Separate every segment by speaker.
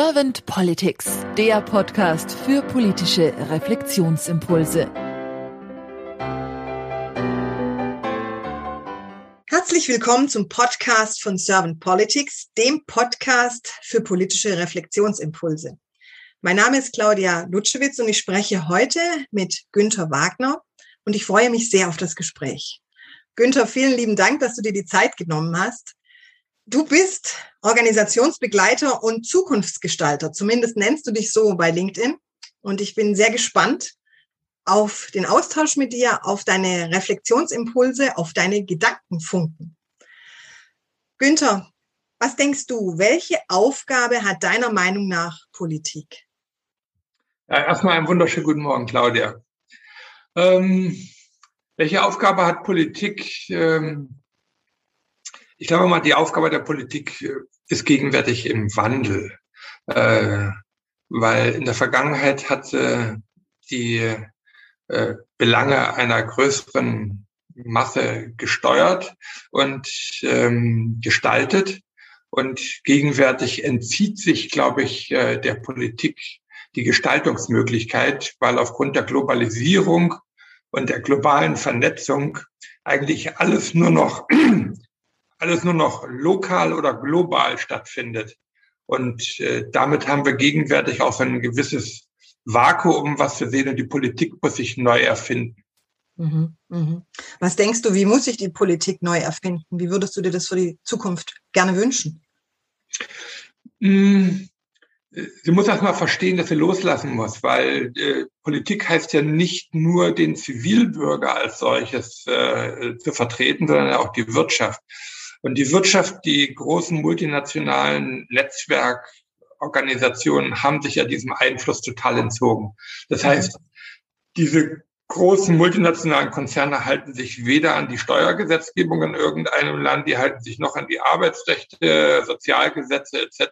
Speaker 1: Servant Politics, der Podcast für politische Reflexionsimpulse.
Speaker 2: Herzlich willkommen zum Podcast von Servant Politics, dem Podcast für politische Reflexionsimpulse. Mein Name ist Claudia Lutschewitz und ich spreche heute mit Günther Wagner und ich freue mich sehr auf das Gespräch. Günther, vielen lieben Dank, dass du dir die Zeit genommen hast. Du bist Organisationsbegleiter und Zukunftsgestalter. Zumindest nennst du dich so bei LinkedIn. Und ich bin sehr gespannt auf den Austausch mit dir, auf deine Reflexionsimpulse, auf deine Gedankenfunken. Günther, was denkst du, welche Aufgabe hat deiner Meinung nach Politik?
Speaker 3: Ja, erstmal einen wunderschönen guten Morgen, Claudia. Ähm, welche Aufgabe hat Politik? Ähm, ich glaube mal, die Aufgabe der Politik äh, ist gegenwärtig im Wandel, äh, weil in der Vergangenheit hat äh, die äh, Belange einer größeren Masse gesteuert und ähm, gestaltet. Und gegenwärtig entzieht sich, glaube ich, äh, der Politik die Gestaltungsmöglichkeit, weil aufgrund der Globalisierung und der globalen Vernetzung eigentlich alles nur noch alles nur noch lokal oder global stattfindet. Und äh, damit haben wir gegenwärtig auch ein gewisses Vakuum, was wir sehen, und die Politik muss sich neu erfinden.
Speaker 2: Mhm, mhm. Was denkst du, wie muss sich die Politik neu erfinden? Wie würdest du dir das für die Zukunft gerne wünschen?
Speaker 3: Mm, sie muss erst mal verstehen, dass sie loslassen muss, weil äh, Politik heißt ja nicht nur den Zivilbürger als solches äh, zu vertreten, sondern auch die Wirtschaft. Und die Wirtschaft, die großen multinationalen Netzwerkorganisationen haben sich ja diesem Einfluss total entzogen. Das mhm. heißt, diese großen multinationalen Konzerne halten sich weder an die Steuergesetzgebung in irgendeinem Land, die halten sich noch an die Arbeitsrechte, Sozialgesetze etc.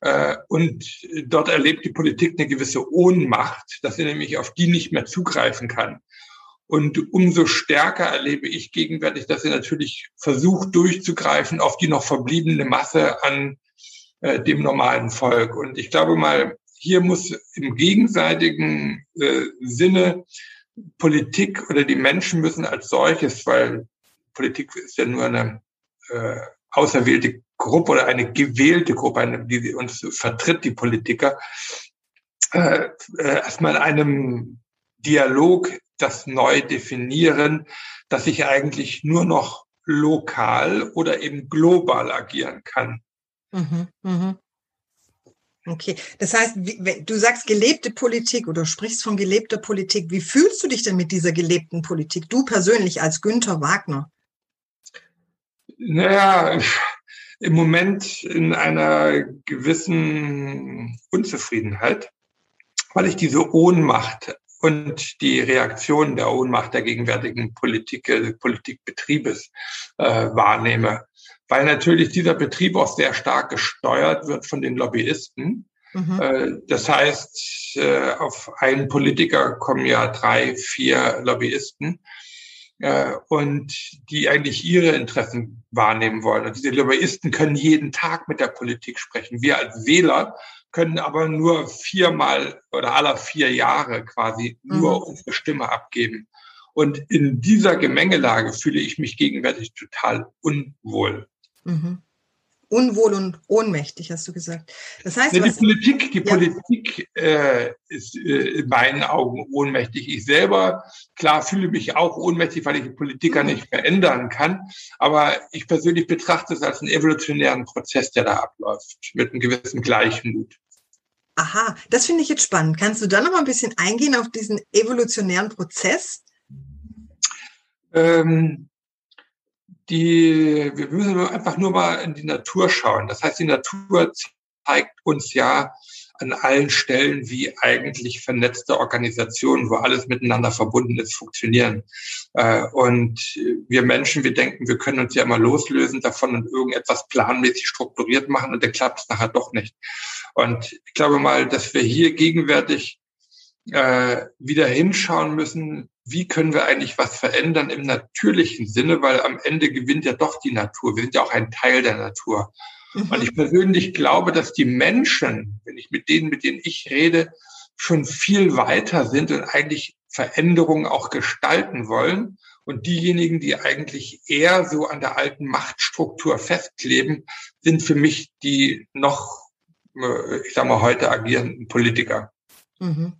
Speaker 3: Äh, und dort erlebt die Politik eine gewisse Ohnmacht, dass sie nämlich auf die nicht mehr zugreifen kann. Und umso stärker erlebe ich gegenwärtig, dass sie natürlich versucht durchzugreifen auf die noch verbliebene Masse an äh, dem normalen Volk. Und ich glaube mal, hier muss im gegenseitigen äh, Sinne Politik oder die Menschen müssen als solches, weil Politik ist ja nur eine äh, auserwählte Gruppe oder eine gewählte Gruppe, eine, die uns vertritt, die Politiker, äh, äh, erstmal in einem Dialog das neu definieren, dass ich eigentlich nur noch lokal oder eben global agieren kann. Mhm,
Speaker 2: mh. Okay, das heißt, du sagst gelebte Politik oder sprichst von gelebter Politik. Wie fühlst du dich denn mit dieser gelebten Politik? Du persönlich als Günther Wagner?
Speaker 3: Naja, im Moment in einer gewissen Unzufriedenheit, weil ich diese Ohnmacht und die Reaktion der Ohnmacht der gegenwärtigen Politik, äh, Politikbetriebes äh, wahrnehme. Weil natürlich dieser Betrieb auch sehr stark gesteuert wird von den Lobbyisten. Mhm. Äh, das heißt, äh, auf einen Politiker kommen ja drei, vier Lobbyisten und die eigentlich ihre Interessen wahrnehmen wollen. Und diese Lobbyisten können jeden Tag mit der Politik sprechen. Wir als Wähler können aber nur viermal oder aller vier Jahre quasi nur mhm. unsere Stimme abgeben. Und in dieser Gemengelage fühle ich mich gegenwärtig total unwohl.
Speaker 2: Mhm. Unwohl und ohnmächtig, hast du gesagt.
Speaker 3: Das heißt, ja, die Politik, die ja. Politik äh, ist äh, in meinen Augen ohnmächtig. Ich selber, klar, fühle mich auch ohnmächtig, weil ich die Politiker mhm. nicht verändern kann. Aber ich persönlich betrachte es als einen evolutionären Prozess, der da abläuft, mit einem gewissen Gleichmut.
Speaker 2: Aha, das finde ich jetzt spannend. Kannst du da noch mal ein bisschen eingehen auf diesen evolutionären Prozess?
Speaker 3: Ähm, die, wir müssen einfach nur mal in die Natur schauen. Das heißt, die Natur zeigt uns ja an allen Stellen, wie eigentlich vernetzte Organisationen, wo alles miteinander verbunden ist, funktionieren. Äh, und wir Menschen, wir denken, wir können uns ja immer loslösen davon und irgendetwas planmäßig strukturiert machen und dann klappt es nachher doch nicht. Und ich glaube mal, dass wir hier gegenwärtig äh, wieder hinschauen müssen, wie können wir eigentlich was verändern im natürlichen Sinne, weil am Ende gewinnt ja doch die Natur. Wir sind ja auch ein Teil der Natur. Und ich persönlich glaube, dass die Menschen, wenn ich mit denen, mit denen ich rede, schon viel weiter sind und eigentlich Veränderungen auch gestalten wollen. Und diejenigen, die eigentlich eher so an der alten Machtstruktur festkleben, sind für mich die noch, äh, ich sag mal, heute agierenden Politiker. Mhm.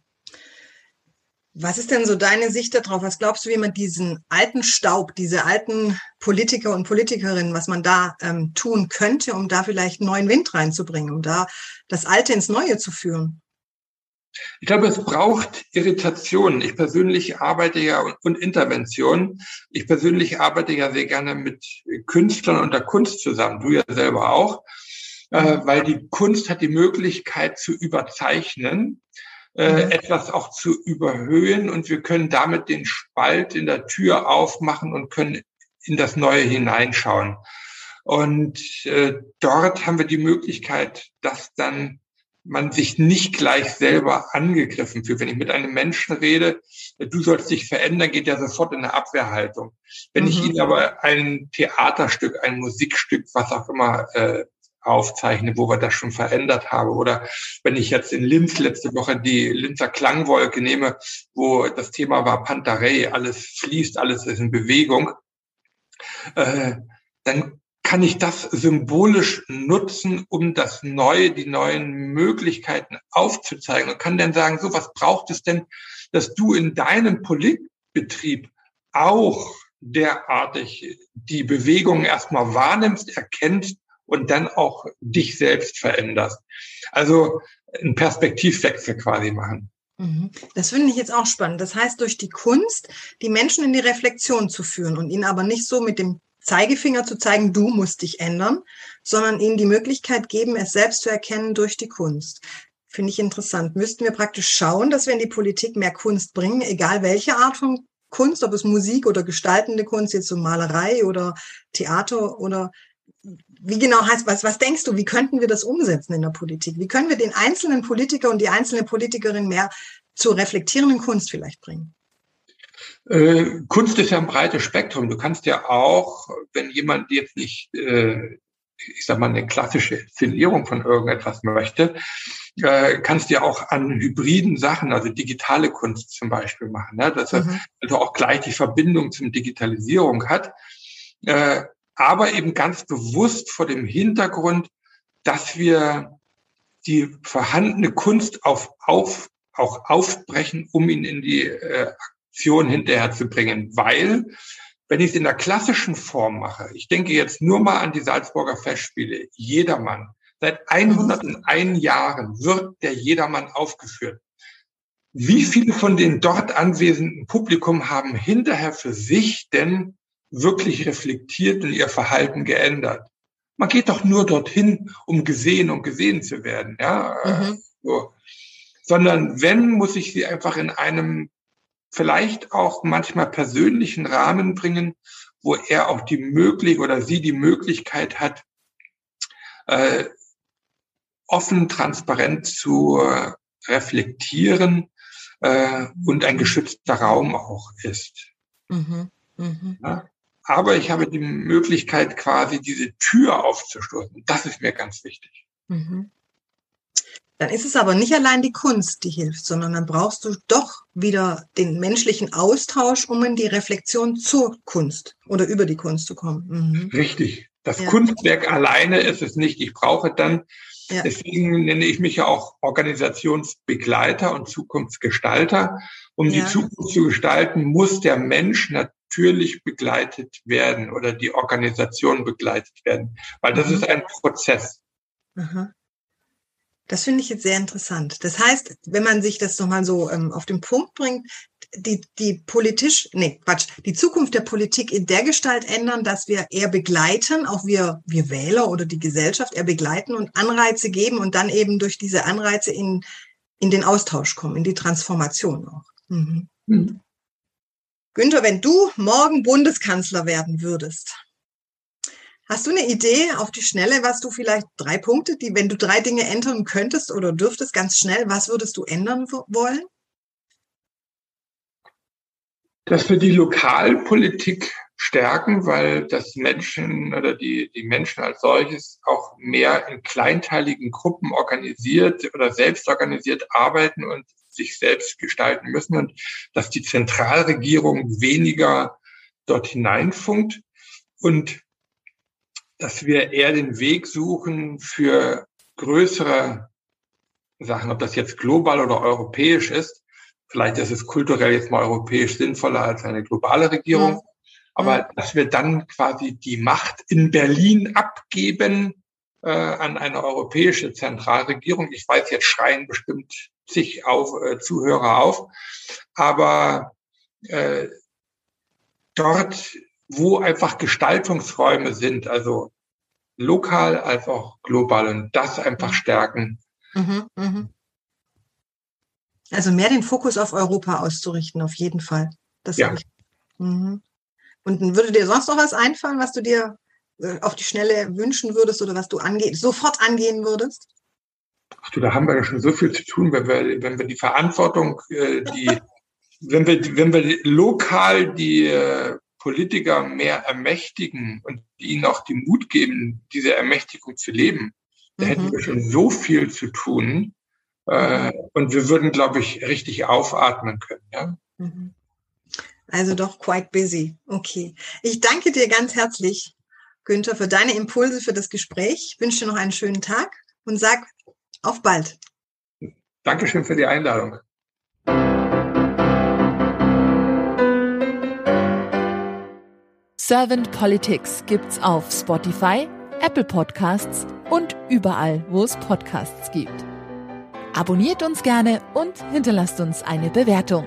Speaker 2: Was ist denn so deine Sicht darauf? Was glaubst du, wie man diesen alten Staub, diese alten Politiker und Politikerinnen, was man da ähm, tun könnte, um da vielleicht neuen Wind reinzubringen, um da das Alte ins Neue zu führen?
Speaker 3: Ich glaube, es braucht Irritation. Ich persönlich arbeite ja und Intervention. Ich persönlich arbeite ja sehr gerne mit Künstlern und der Kunst zusammen. Du ja selber auch, äh, weil die Kunst hat die Möglichkeit zu überzeichnen äh, mhm. etwas auch zu überhöhen und wir können damit den Spalt in der Tür aufmachen und können in das Neue hineinschauen. Und äh, dort haben wir die Möglichkeit, dass dann man sich nicht gleich selber angegriffen fühlt. Wenn ich mit einem Menschen rede, du sollst dich verändern, geht er sofort in eine Abwehrhaltung. Wenn mhm. ich ihn aber ein Theaterstück, ein Musikstück, was auch immer äh, aufzeichne, wo wir das schon verändert haben. Oder wenn ich jetzt in Linz letzte Woche die Linzer Klangwolke nehme, wo das Thema war Pantarei, alles fließt, alles ist in Bewegung, äh, dann kann ich das symbolisch nutzen, um das Neue, die neuen Möglichkeiten aufzuzeigen und kann dann sagen, so, was braucht es denn, dass du in deinem Politbetrieb auch derartig die Bewegung erstmal wahrnimmst, erkennst und dann auch dich selbst veränderst. Also einen Perspektivwechsel quasi machen.
Speaker 2: Mhm. Das finde ich jetzt auch spannend. Das heißt, durch die Kunst die Menschen in die Reflexion zu führen und ihnen aber nicht so mit dem Zeigefinger zu zeigen, du musst dich ändern, sondern ihnen die Möglichkeit geben, es selbst zu erkennen durch die Kunst. Finde ich interessant. Müssten wir praktisch schauen, dass wir in die Politik mehr Kunst bringen, egal welche Art von Kunst, ob es Musik oder gestaltende Kunst, jetzt so Malerei oder Theater oder wie genau heißt, was, was denkst du, wie könnten wir das umsetzen in der Politik? Wie können wir den einzelnen Politiker und die einzelne Politikerin mehr zur reflektierenden Kunst vielleicht bringen?
Speaker 3: Äh, Kunst ist ja ein breites Spektrum. Du kannst ja auch, wenn jemand jetzt nicht, äh, ich sag mal, eine klassische Inszenierung von irgendetwas möchte, äh, kannst ja auch an hybriden Sachen, also digitale Kunst zum Beispiel machen, ne? dass er mhm. also auch gleich die Verbindung zum Digitalisierung hat. Äh, aber eben ganz bewusst vor dem Hintergrund, dass wir die vorhandene Kunst auf, auf, auch aufbrechen, um ihn in die äh, Aktion hinterher zu bringen. Weil, wenn ich es in der klassischen Form mache, ich denke jetzt nur mal an die Salzburger Festspiele, jedermann, seit 101 Jahren wird der Jedermann aufgeführt. Wie viele von den dort anwesenden Publikum haben hinterher für sich denn wirklich reflektiert und ihr Verhalten geändert. Man geht doch nur dorthin, um gesehen und gesehen zu werden, ja. Mhm. So. Sondern wenn, muss ich sie einfach in einem vielleicht auch manchmal persönlichen Rahmen bringen, wo er auch die Möglichkeit oder sie die Möglichkeit hat, äh, offen, transparent zu äh, reflektieren äh, und ein geschützter Raum auch ist. Mhm. Mhm. Ja? Aber ich habe die Möglichkeit, quasi diese Tür aufzustoßen. Das ist mir ganz wichtig. Mhm.
Speaker 2: Dann ist es aber nicht allein die Kunst, die hilft, sondern dann brauchst du doch wieder den menschlichen Austausch, um in die Reflexion zur Kunst oder über die Kunst zu kommen.
Speaker 3: Mhm. Richtig. Das ja. Kunstwerk alleine ist es nicht. Ich brauche dann, ja. deswegen nenne ich mich ja auch Organisationsbegleiter und Zukunftsgestalter. Um ja. die Zukunft zu gestalten, muss der Mensch natürlich begleitet werden oder die Organisation begleitet werden, weil das mhm. ist ein Prozess. Aha.
Speaker 2: Das finde ich jetzt sehr interessant. Das heißt, wenn man sich das nochmal so ähm, auf den Punkt bringt, die, die politisch, nee, Quatsch, die Zukunft der Politik in der Gestalt ändern, dass wir eher begleiten, auch wir, wir Wähler oder die Gesellschaft eher begleiten und Anreize geben und dann eben durch diese Anreize in, in den Austausch kommen, in die Transformation auch. Mhm. Mhm. Günther, wenn du morgen Bundeskanzler werden würdest, hast du eine Idee auf die Schnelle, was du vielleicht drei Punkte, die, wenn du drei Dinge ändern könntest oder dürftest ganz schnell, was würdest du ändern wollen?
Speaker 3: Dass wir die Lokalpolitik stärken, weil das Menschen oder die, die Menschen als solches auch mehr in kleinteiligen Gruppen organisiert oder selbst organisiert arbeiten und sich selbst gestalten müssen und dass die Zentralregierung weniger dort hineinfunkt und dass wir eher den Weg suchen für größere Sachen, ob das jetzt global oder europäisch ist. Vielleicht ist es kulturell jetzt mal europäisch sinnvoller als eine globale Regierung. Mhm. Aber dass wir dann quasi die Macht in Berlin abgeben äh, an eine europäische Zentralregierung. Ich weiß, jetzt schreien bestimmt zig auf, äh, Zuhörer auf. Aber äh, dort, wo einfach Gestaltungsräume sind, also lokal als auch global und das einfach mhm. stärken. Mhm, mh.
Speaker 2: Also mehr den Fokus auf Europa auszurichten, auf jeden Fall. Das ja. Ich, mhm. Und würde dir sonst noch was einfallen, was du dir auf die Schnelle wünschen würdest oder was du ange sofort angehen würdest?
Speaker 3: Ach du, da haben wir ja schon so viel zu tun, wenn wir, wenn wir die Verantwortung, äh, die, wenn wir, wenn wir lokal die äh, Politiker mehr ermächtigen und ihnen auch den Mut geben, diese Ermächtigung zu leben, da mhm. hätten wir schon so viel zu tun. Äh, und wir würden, glaube ich, richtig aufatmen können. Ja? Mhm.
Speaker 2: Also doch quite busy. Okay. Ich danke dir ganz herzlich, Günther, für deine Impulse für das Gespräch. Ich wünsche dir noch einen schönen Tag und sag auf bald.
Speaker 3: Dankeschön für die Einladung.
Speaker 1: Servant Politics gibt's auf Spotify, Apple Podcasts und überall, wo es Podcasts gibt. Abonniert uns gerne und hinterlasst uns eine Bewertung.